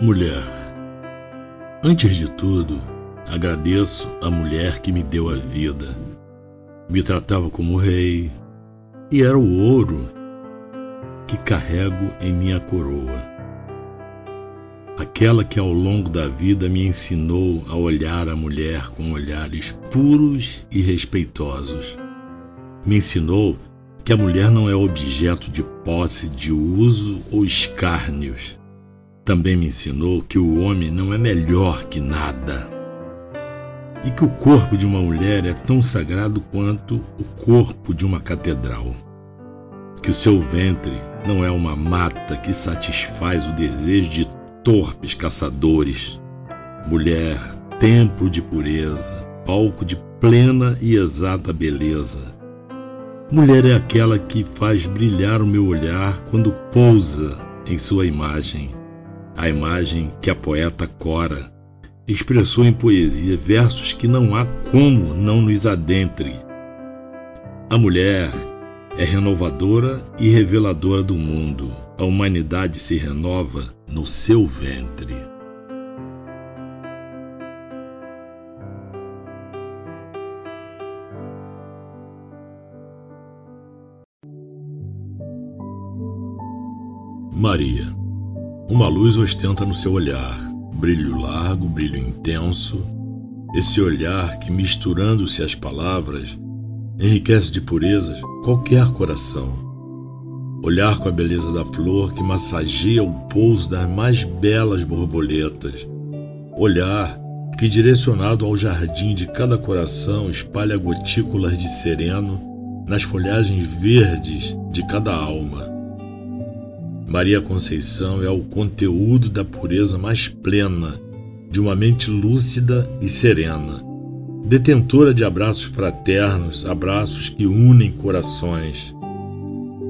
Mulher, antes de tudo, agradeço a mulher que me deu a vida. Me tratava como rei e era o ouro que carrego em minha coroa. Aquela que ao longo da vida me ensinou a olhar a mulher com olhares puros e respeitosos. Me ensinou que a mulher não é objeto de posse, de uso ou escárnios também me ensinou que o homem não é melhor que nada e que o corpo de uma mulher é tão sagrado quanto o corpo de uma catedral. Que o seu ventre não é uma mata que satisfaz o desejo de torpes caçadores. Mulher, templo de pureza, palco de plena e exata beleza. Mulher é aquela que faz brilhar o meu olhar quando pousa em sua imagem a imagem que a poeta Cora expressou em poesia versos que não há como não nos adentre. A mulher é renovadora e reveladora do mundo. A humanidade se renova no seu ventre. Maria uma luz ostenta no seu olhar, brilho largo, brilho intenso, esse olhar que, misturando-se às palavras, enriquece de purezas qualquer coração. Olhar com a beleza da flor que massageia o pouso das mais belas borboletas. Olhar que, direcionado ao jardim de cada coração, espalha gotículas de sereno nas folhagens verdes de cada alma Maria Conceição é o conteúdo da pureza mais plena, de uma mente lúcida e serena, detentora de abraços fraternos, abraços que unem corações.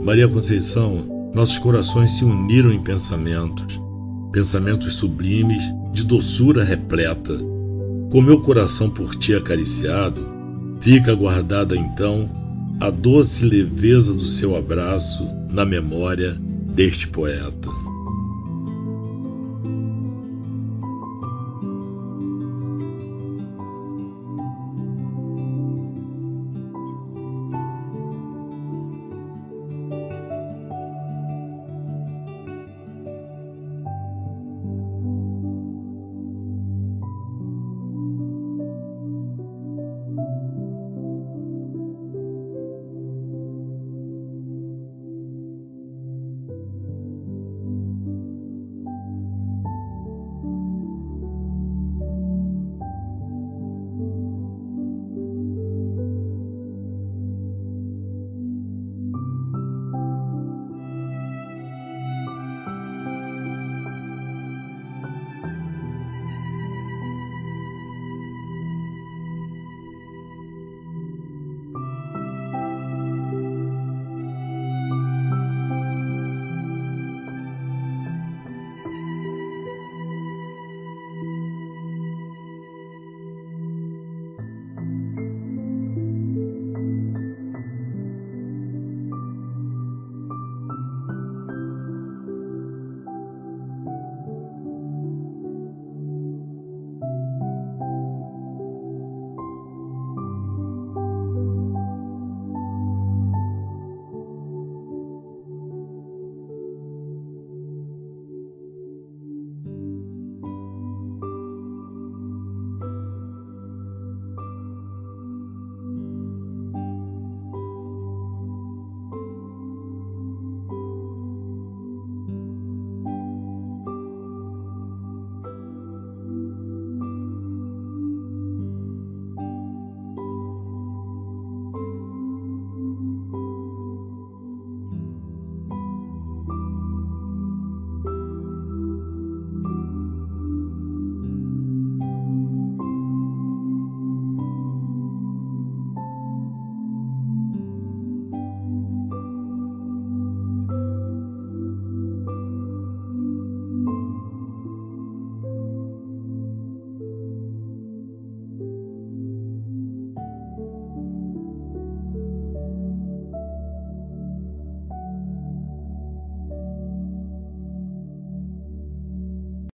Maria Conceição, nossos corações se uniram em pensamentos, pensamentos sublimes, de doçura repleta. Com meu coração por ti acariciado, fica guardada então a doce leveza do seu abraço na memória deste poeta.